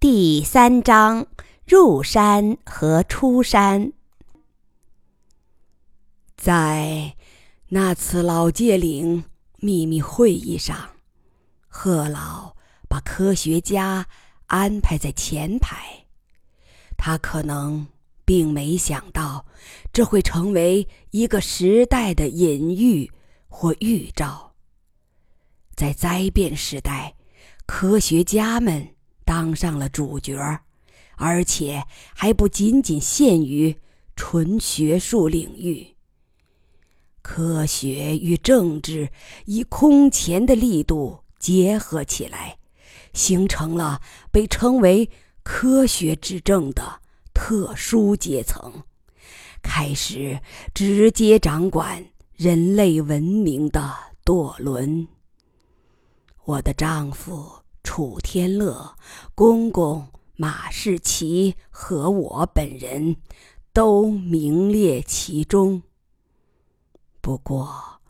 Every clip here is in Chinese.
第三章入山和出山。在那次老界岭秘密会议上，贺老把科学家安排在前排。他可能并没想到，这会成为一个时代的隐喻或预兆。在灾变时代，科学家们。当上了主角，而且还不仅仅限于纯学术领域。科学与政治以空前的力度结合起来，形成了被称为“科学之政”的特殊阶层，开始直接掌管人类文明的舵轮。我的丈夫。楚天乐、公公马士奇和我本人都名列其中。不过，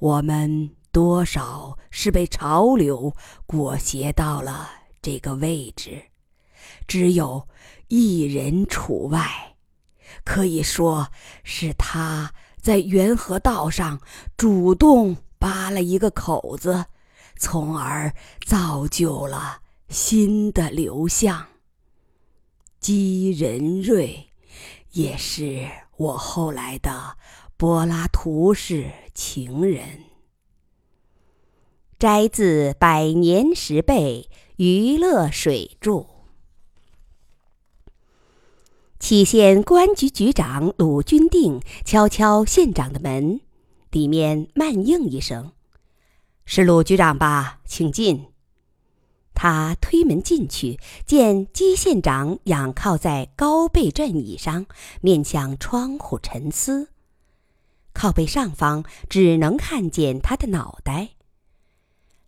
我们多少是被潮流裹挟到了这个位置，只有一人除外，可以说是他在元和道上主动扒了一个口子。从而造就了新的流向。姬仁瑞，也是我后来的柏拉图式情人。摘自《百年十倍娱乐水注》。起县公安局局长鲁军定敲敲县长的门，里面慢应一声。是鲁局长吧，请进。他推门进去，见姬县长仰靠在高背转椅上，面向窗户沉思。靠背上方只能看见他的脑袋。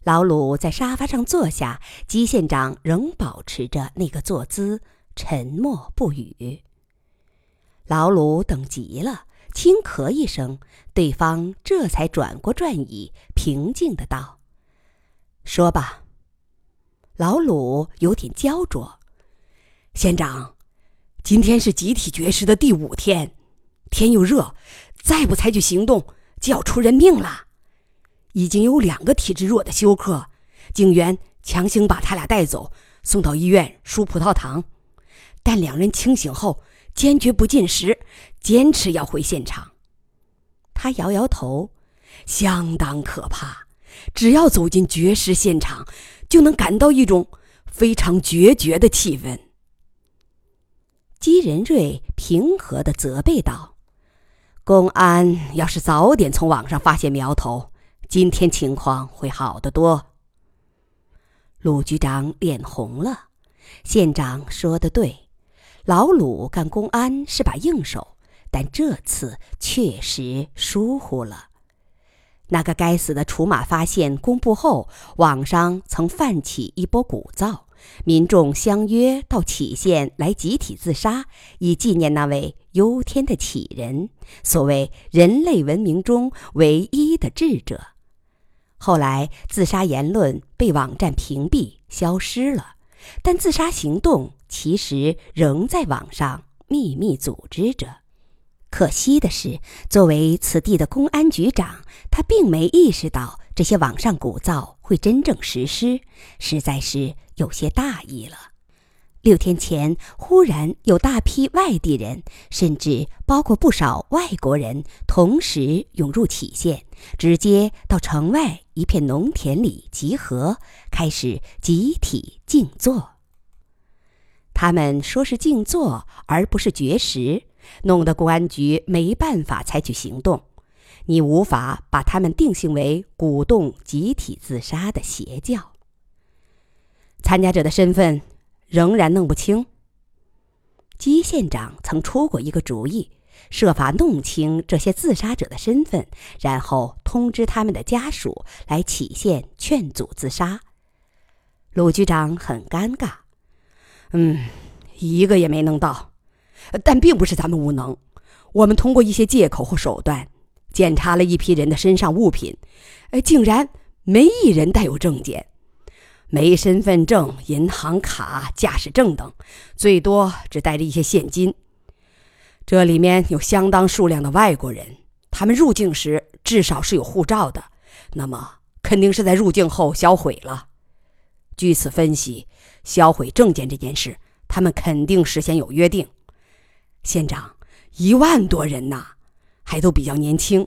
老鲁在沙发上坐下，姬县长仍保持着那个坐姿，沉默不语。老鲁等急了。轻咳一声，对方这才转过转椅，平静的道：“说吧。”老鲁有点焦灼：“县长，今天是集体绝食的第五天，天又热，再不采取行动就要出人命了。已经有两个体质弱的休克，警员强行把他俩带走，送到医院输葡萄糖，但两人清醒后。”坚决不进食，坚持要回现场。他摇摇头，相当可怕。只要走进绝食现场，就能感到一种非常决绝的气氛。姬仁瑞平和的责备道：“公安要是早点从网上发现苗头，今天情况会好得多。”鲁局长脸红了，县长说的对。老鲁干公安是把硬手，但这次确实疏忽了。那个该死的楚马发现公布后，网上曾泛起一波鼓噪，民众相约到杞县来集体自杀，以纪念那位忧天的杞人，所谓人类文明中唯一的智者。后来，自杀言论被网站屏蔽，消失了。但自杀行动其实仍在网上秘密组织着。可惜的是，作为此地的公安局长，他并没意识到这些网上鼓噪会真正实施，实在是有些大意了。六天前，忽然有大批外地人，甚至包括不少外国人，同时涌入杞县，直接到城外一片农田里集合，开始集体静坐。他们说是静坐，而不是绝食，弄得公安局没办法采取行动。你无法把他们定性为鼓动集体自杀的邪教。参加者的身份。仍然弄不清。姬县长曾出过一个主意，设法弄清这些自杀者的身份，然后通知他们的家属来杞县劝阻自杀。鲁局长很尴尬，嗯，一个也没弄到，但并不是咱们无能。我们通过一些借口或手段，检查了一批人的身上物品，哎，竟然没一人带有证件。没身份证、银行卡、驾驶证等，最多只带着一些现金。这里面有相当数量的外国人，他们入境时至少是有护照的，那么肯定是在入境后销毁了。据此分析，销毁证件这件事，他们肯定事先有约定。县长，一万多人呐，还都比较年轻，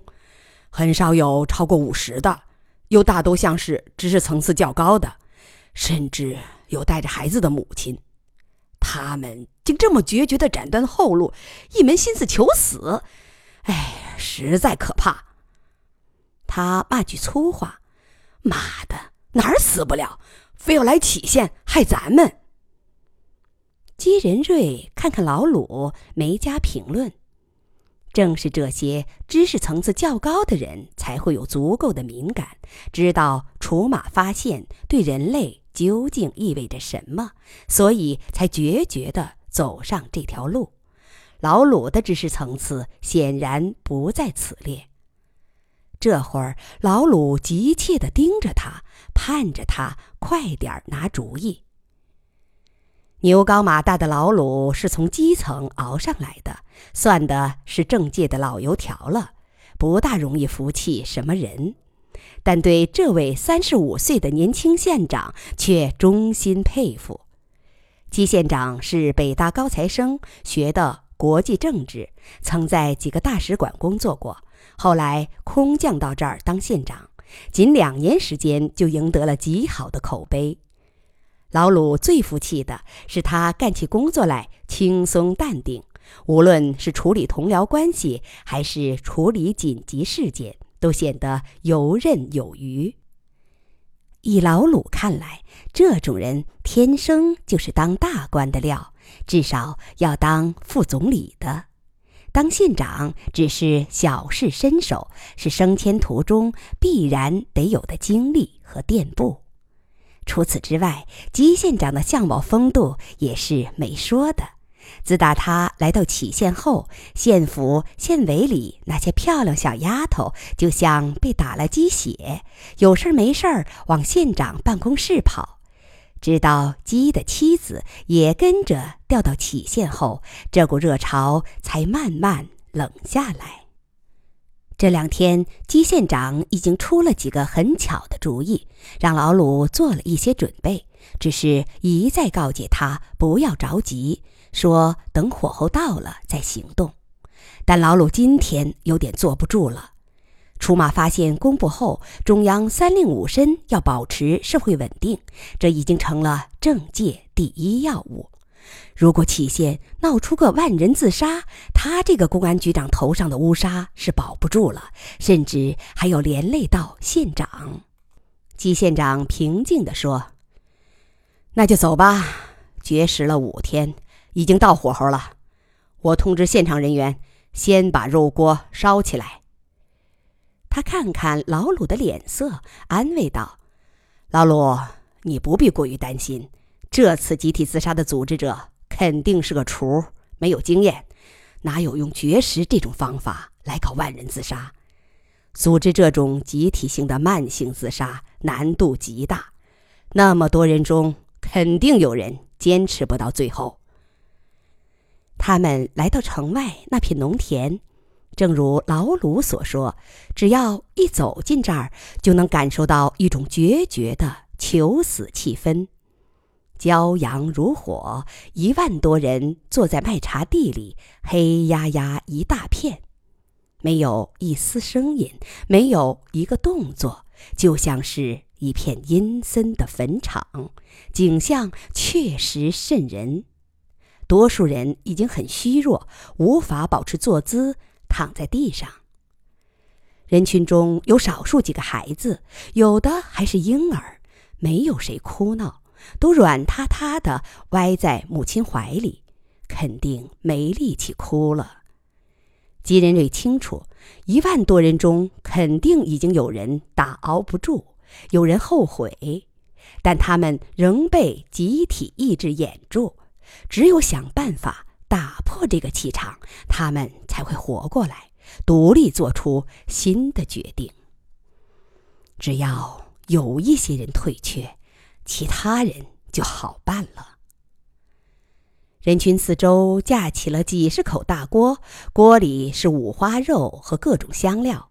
很少有超过五十的，又大都像是知识层次较高的，甚至有带着孩子的母亲。他们竟这么决绝地斩断后路，一门心思求死，哎，实在可怕。他骂句粗话：“妈的，哪儿死不了，非要来杞县害咱们。”姬仁瑞看看老鲁，没加评论。正是这些知识层次较高的人，才会有足够的敏感，知道除马发现对人类究竟意味着什么，所以才决绝地走上这条路。老鲁的知识层次显然不在此列。这会儿，老鲁急切地盯着他，盼着他快点拿主意。牛高马大的老鲁是从基层熬上来的，算的是政界的老油条了，不大容易服气什么人。但对这位三十五岁的年轻县长却衷心佩服。姬县长是北大高材生，学的国际政治，曾在几个大使馆工作过，后来空降到这儿当县长，仅两年时间就赢得了极好的口碑。老鲁最服气的是他干起工作来轻松淡定，无论是处理同僚关系，还是处理紧急事件，都显得游刃有余。以老鲁看来，这种人天生就是当大官的料，至少要当副总理的。当县长只是小试身手，是升迁途中必然得有的经历和垫步。除此之外，姬县长的相貌风度也是没说的。自打他来到杞县后，县府、县委里那些漂亮小丫头就像被打了鸡血，有事没事儿往县长办公室跑。直到鸡的妻子也跟着掉到杞县后，这股热潮才慢慢冷下来。这两天，鸡县长已经出了几个很巧的主意，让老鲁做了一些准备，只是一再告诫他不要着急，说等火候到了再行动。但老鲁今天有点坐不住了。出马发现公布后，中央三令五申要保持社会稳定，这已经成了政界第一要务。如果杞县闹出个万人自杀，他这个公安局长头上的乌纱是保不住了，甚至还要连累到县长。季县长平静地说：“那就走吧，绝食了五天，已经到火候了。我通知现场人员，先把肉锅烧起来。”他看看老鲁的脸色，安慰道：“老鲁，你不必过于担心，这次集体自杀的组织者。”肯定是个厨，没有经验，哪有用绝食这种方法来搞万人自杀？组织这种集体性的慢性自杀难度极大，那么多人中肯定有人坚持不到最后。他们来到城外那片农田，正如老鲁所说，只要一走进这儿，就能感受到一种决绝的求死气氛。骄阳如火，一万多人坐在麦茬地里，黑压压一大片，没有一丝声音，没有一个动作，就像是一片阴森的坟场，景象确实瘆人。多数人已经很虚弱，无法保持坐姿，躺在地上。人群中有少数几个孩子，有的还是婴儿，没有谁哭闹。都软塌塌的歪在母亲怀里，肯定没力气哭了。吉仁瑞清楚，一万多人中肯定已经有人打熬不住，有人后悔，但他们仍被集体意志掩住。只有想办法打破这个气场，他们才会活过来，独立做出新的决定。只要有一些人退却。其他人就好办了。人群四周架起了几十口大锅，锅里是五花肉和各种香料。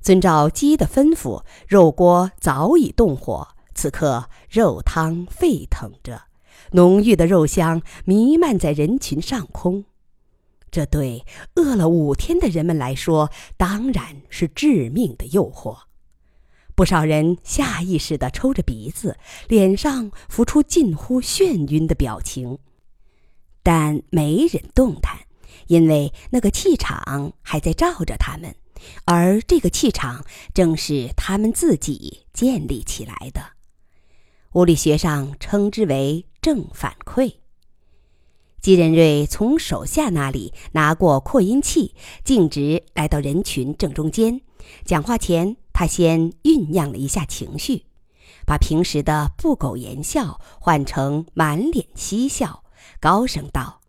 遵照鸡的吩咐，肉锅早已动火，此刻肉汤沸腾着，浓郁的肉香弥漫在人群上空。这对饿了五天的人们来说，当然是致命的诱惑。不少人下意识地抽着鼻子，脸上浮出近乎眩晕的表情，但没人动弹，因为那个气场还在照着他们，而这个气场正是他们自己建立起来的。物理学上称之为正反馈。吉仁瑞从手下那里拿过扩音器，径直来到人群正中间。讲话前，他先酝酿了一下情绪，把平时的不苟言笑换成满脸嬉笑，高声道：“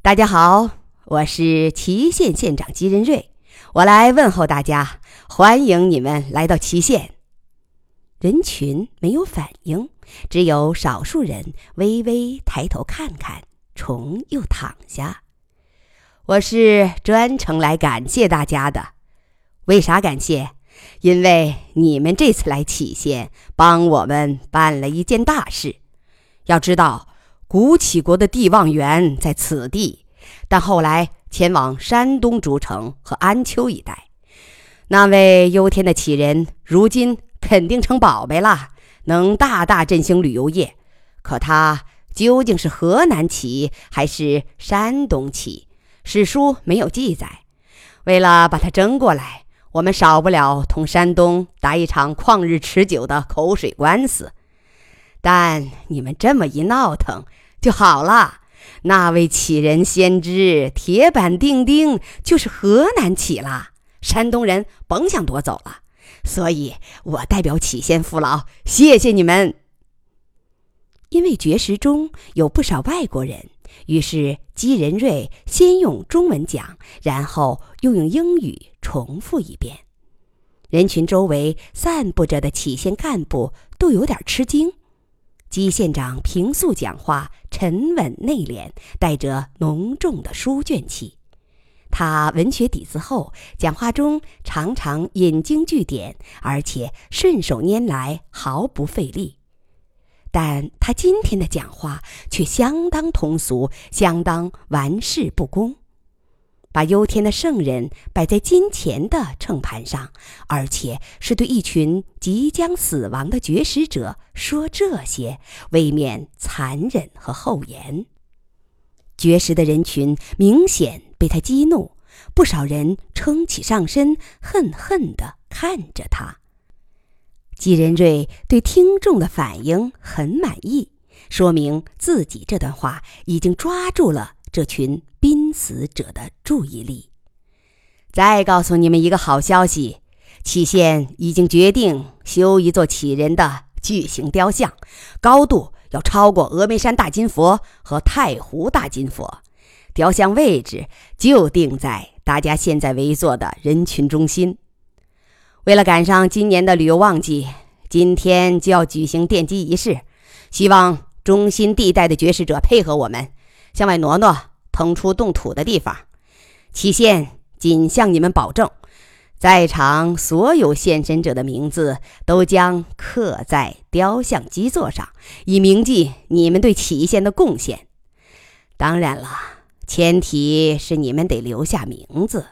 大家好，我是祁县县长吉仁瑞，我来问候大家，欢迎你们来到祁县。”人群没有反应，只有少数人微微抬头看看。虫又躺下，我是专程来感谢大家的。为啥感谢？因为你们这次来杞县，帮我们办了一件大事。要知道，古杞国的帝望源在此地，但后来前往山东诸城和安丘一带。那位忧天的杞人，如今肯定成宝贝了，能大大振兴旅游业。可他。究竟是河南起还是山东起？史书没有记载。为了把他争过来，我们少不了同山东打一场旷日持久的口水官司。但你们这么一闹腾就好了。那位杞人先知铁板钉钉就是河南起了，山东人甭想夺走了。所以我代表杞县父老，谢谢你们。因为绝食中有不少外国人，于是姬仁瑞先用中文讲，然后又用英语重复一遍。人群周围散布着的杞县干部都有点吃惊。姬县长平素讲话沉稳内敛，带着浓重的书卷气。他文学底子厚，讲话中常常引经据典，而且顺手拈来，毫不费力。但他今天的讲话却相当通俗，相当玩世不恭，把忧天的圣人摆在金钱的秤盘上，而且是对一群即将死亡的绝食者说这些，未免残忍和厚颜。绝食的人群明显被他激怒，不少人撑起上身，恨恨地看着他。季仁瑞对听众的反应很满意，说明自己这段话已经抓住了这群濒死者的注意力。再告诉你们一个好消息，祁县已经决定修一座杞人的巨型雕像，高度要超过峨眉山大金佛和太湖大金佛，雕像位置就定在大家现在围坐的人群中心。为了赶上今年的旅游旺季，今天就要举行奠基仪式，希望中心地带的绝食者配合我们，向外挪挪，腾出动土的地方。期限仅向你们保证，在场所有献身者的名字都将刻在雕像基座上，以铭记你们对祁县的贡献。当然了，前提是你们得留下名字。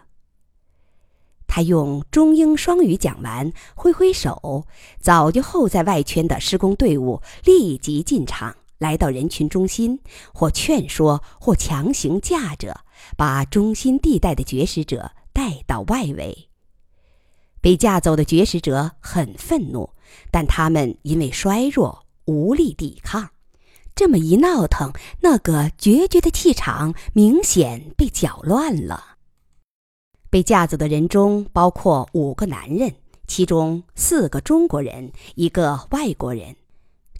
他用中英双语讲完，挥挥手，早就候在外圈的施工队伍立即进场，来到人群中心，或劝说，或强行架着，把中心地带的绝食者带到外围。被架走的绝食者很愤怒，但他们因为衰弱无力抵抗。这么一闹腾，那个决绝的气场明显被搅乱了。被架走的人中包括五个男人，其中四个中国人，一个外国人。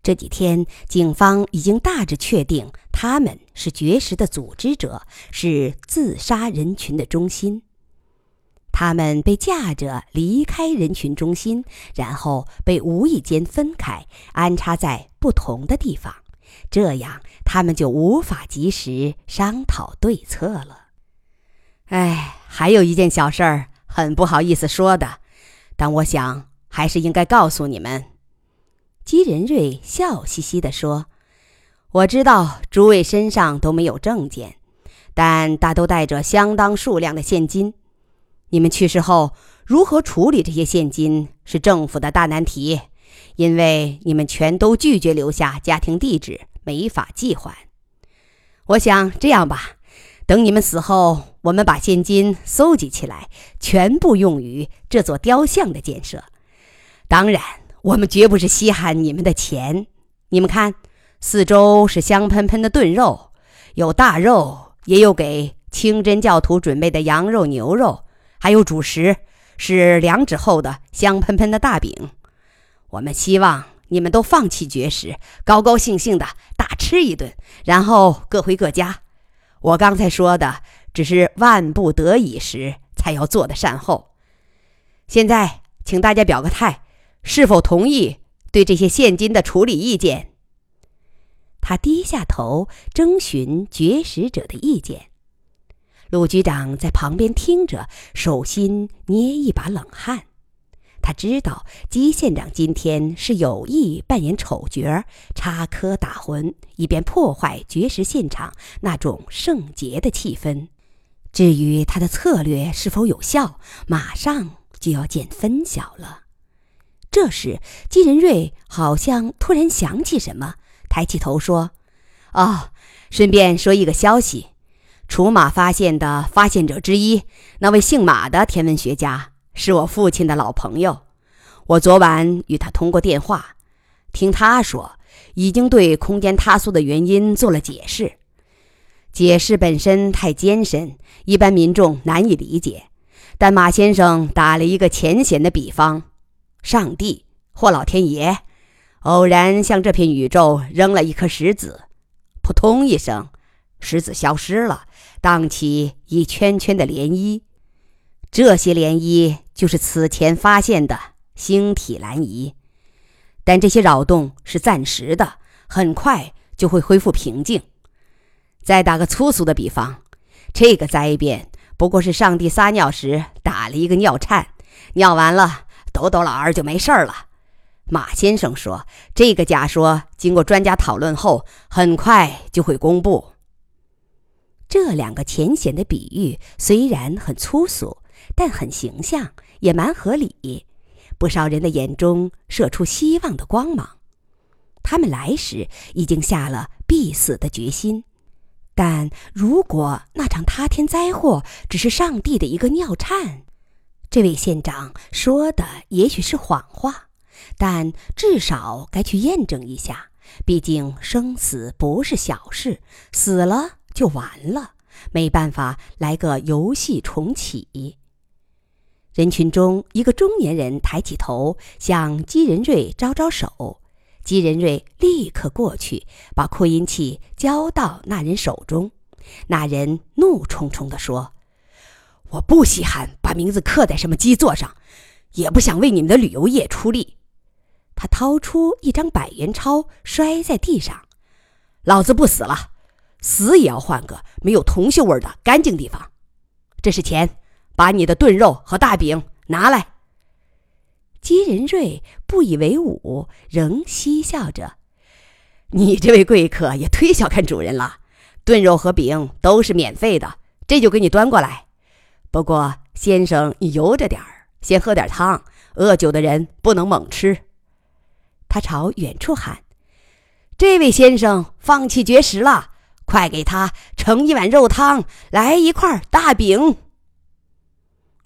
这几天，警方已经大致确定他们是绝食的组织者，是自杀人群的中心。他们被架着离开人群中心，然后被无意间分开，安插在不同的地方，这样他们就无法及时商讨对策了。哎，还有一件小事儿，很不好意思说的，但我想还是应该告诉你们。姬仁瑞笑嘻嘻地说：“我知道诸位身上都没有证件，但大都带着相当数量的现金。你们去世后如何处理这些现金是政府的大难题，因为你们全都拒绝留下家庭地址，没法寄还。我想这样吧。”等你们死后，我们把现金搜集起来，全部用于这座雕像的建设。当然，我们绝不是稀罕你们的钱。你们看，四周是香喷喷的炖肉，有大肉，也有给清真教徒准备的羊肉、牛肉，还有主食是两指厚的香喷喷的大饼。我们希望你们都放弃绝食，高高兴兴的大吃一顿，然后各回各家。我刚才说的只是万不得已时才要做的善后。现在，请大家表个态，是否同意对这些现金的处理意见？他低下头征询绝食者的意见。陆局长在旁边听着，手心捏一把冷汗。他知道姬县长今天是有意扮演丑角，插科打诨，以便破坏绝食现场那种圣洁的气氛。至于他的策略是否有效，马上就要见分晓了。这时，姬仁瑞好像突然想起什么，抬起头说：“哦，顺便说一个消息，除马发现的发现者之一，那位姓马的天文学家。”是我父亲的老朋友，我昨晚与他通过电话，听他说已经对空间塌缩的原因做了解释。解释本身太艰深，一般民众难以理解。但马先生打了一个浅显的比方：上帝或老天爷偶然向这片宇宙扔了一颗石子，扑通一声，石子消失了，荡起一圈圈的涟漪。这些涟漪就是此前发现的星体蓝移，但这些扰动是暂时的，很快就会恢复平静。再打个粗俗的比方，这个灾变不过是上帝撒尿时打了一个尿颤，尿完了抖抖老二就没事了。马先生说，这个假说经过专家讨论后，很快就会公布。这两个浅显的比喻虽然很粗俗。但很形象，也蛮合理，不少人的眼中射出希望的光芒。他们来时已经下了必死的决心，但如果那场塌天灾祸只是上帝的一个尿颤，这位县长说的也许是谎话，但至少该去验证一下。毕竟生死不是小事，死了就完了，没办法来个游戏重启。人群中，一个中年人抬起头，向姬仁瑞招招手。姬仁瑞立刻过去，把扩音器交到那人手中。那人怒冲冲地说：“我不稀罕把名字刻在什么基座上，也不想为你们的旅游业出力。”他掏出一张百元钞，摔在地上：“老子不死了，死也要换个没有铜锈味的干净地方。这是钱。”把你的炖肉和大饼拿来。姬仁瑞不以为忤，仍嬉笑着：“你这位贵客也忒小看主人了。炖肉和饼都是免费的，这就给你端过来。不过，先生，你悠着点儿，先喝点汤。饿酒的人不能猛吃。”他朝远处喊：“这位先生放弃绝食了，快给他盛一碗肉汤，来一块大饼。”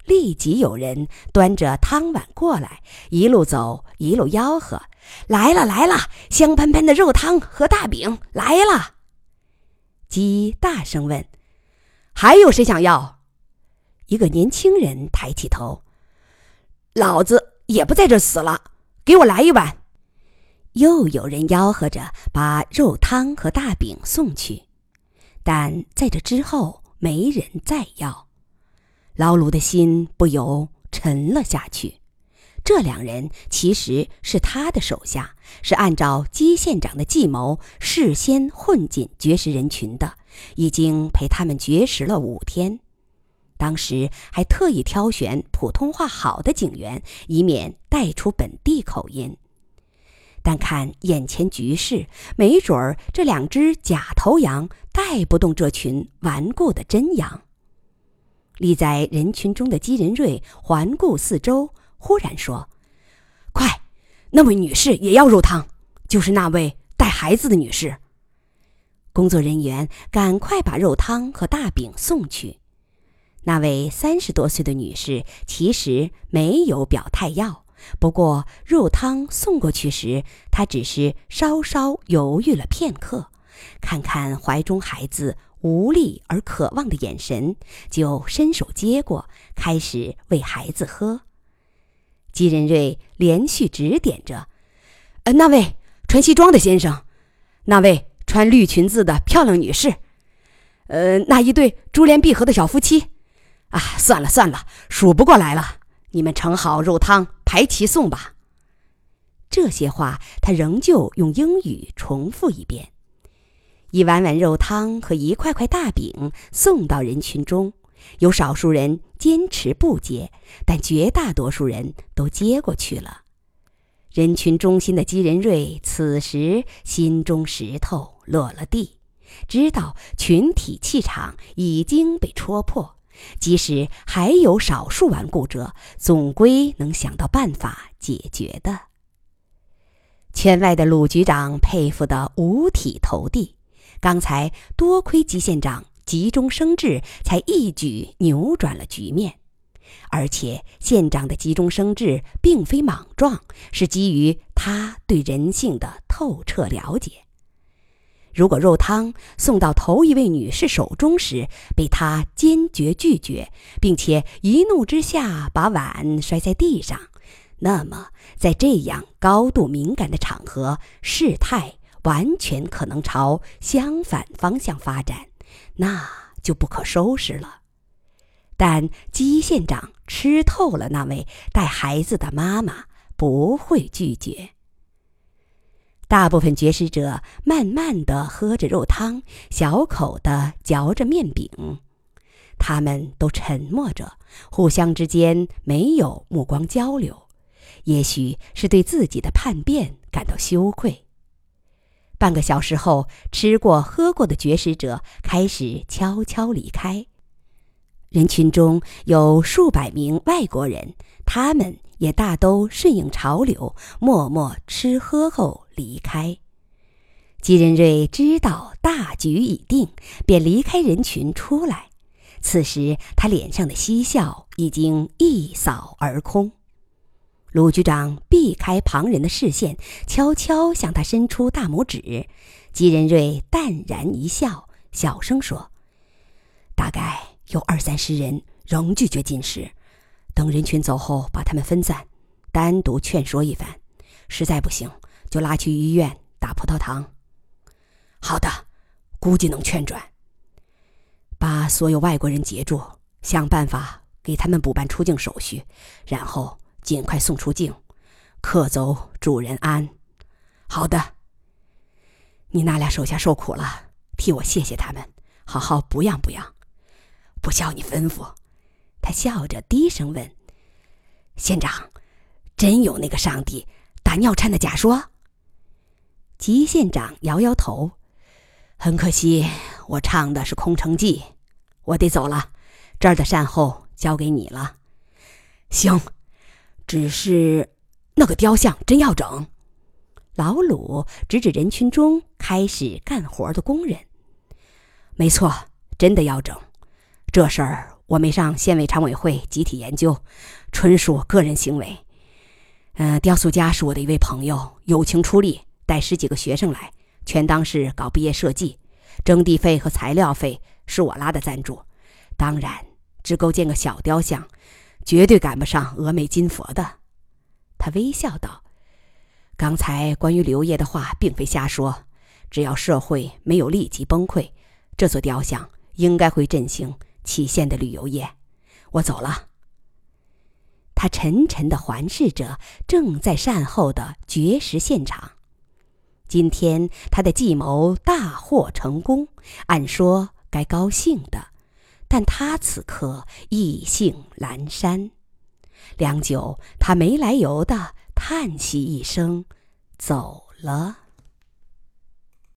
立即有人端着汤碗过来，一路走一路吆喝：“来了来了，香喷喷的肉汤和大饼来了！”鸡大声问：“还有谁想要？”一个年轻人抬起头：“老子也不在这死了，给我来一碗。”又有人吆喝着把肉汤和大饼送去，但在这之后没人再要。老鲁的心不由沉了下去。这两人其实是他的手下，是按照姬县长的计谋事先混进绝食人群的，已经陪他们绝食了五天。当时还特意挑选普通话好的警员，以免带出本地口音。但看眼前局势，没准儿这两只假头羊带不动这群顽固的真羊。立在人群中的姬仁瑞环顾四周。忽然说：“快，那位女士也要肉汤，就是那位带孩子的女士。”工作人员赶快把肉汤和大饼送去。那位三十多岁的女士其实没有表态要，不过肉汤送过去时，他只是稍稍犹豫了片刻，看看怀中孩子无力而渴望的眼神，就伸手接过，开始喂孩子喝。姬仁瑞连续指点着：“呃，那位穿西装的先生，那位穿绿裙子的漂亮女士，呃，那一对珠联璧合的小夫妻。啊，算了算了，数不过来了。你们盛好肉汤，排齐送吧。”这些话他仍旧用英语重复一遍。一碗碗肉汤和一块块大饼送到人群中。有少数人坚持不接，但绝大多数人都接过去了。人群中心的姬仁瑞此时心中石头落了地，知道群体气场已经被戳破，即使还有少数顽固者，总归能想到办法解决的。圈外的鲁局长佩服得五体投地，刚才多亏姬县长。急中生智，才一举扭转了局面。而且县长的急中生智并非莽撞，是基于他对人性的透彻了解。如果肉汤送到头一位女士手中时被她坚决拒绝，并且一怒之下把碗摔在地上，那么在这样高度敏感的场合，事态完全可能朝相反方向发展。那就不可收拾了，但姬县长吃透了那位带孩子的妈妈，不会拒绝。大部分绝食者慢慢的喝着肉汤，小口的嚼着面饼，他们都沉默着，互相之间没有目光交流，也许是对自己的叛变感到羞愧。半个小时后，吃过喝过的绝食者开始悄悄离开。人群中有数百名外国人，他们也大都顺应潮流，默默吃喝后离开。吉仁瑞知道大局已定，便离开人群出来。此时，他脸上的嬉笑已经一扫而空。鲁局长避开旁人的视线，悄悄向他伸出大拇指。吉仁瑞淡然一笑，小声说：“大概有二三十人仍拒绝进食，等人群走后，把他们分散，单独劝说一番。实在不行，就拉去医院打葡萄糖。”“好的，估计能劝转。把所有外国人截住，想办法给他们补办出境手续，然后。”尽快送出境，客走主人安。好的。你那俩手下受苦了，替我谢谢他们，好好补养补养。不消你吩咐。他笑着低声问：“县长，真有那个上帝打尿颤的假说？”吉县长摇摇头：“很可惜，我唱的是空城计。我得走了，这儿的善后交给你了。”行。只是，那个雕像真要整。老鲁指指人群中开始干活的工人。没错，真的要整。这事儿我没上县委常委会集体研究，纯属个人行为。嗯，雕塑家是我的一位朋友，友情出力带十几个学生来，全当是搞毕业设计。征地费和材料费是我拉的赞助，当然只够建个小雕像。绝对赶不上峨眉金佛的，他微笑道：“刚才关于刘烨的话，并非瞎说。只要社会没有立即崩溃，这座雕像应该会振兴祁县的旅游业。我走了。他沉沉的环视着正在善后的绝食现场。今天他的计谋大获成功，按说该高兴的，但他此刻意兴阑珊。良久，他没来由的叹息一声，走了。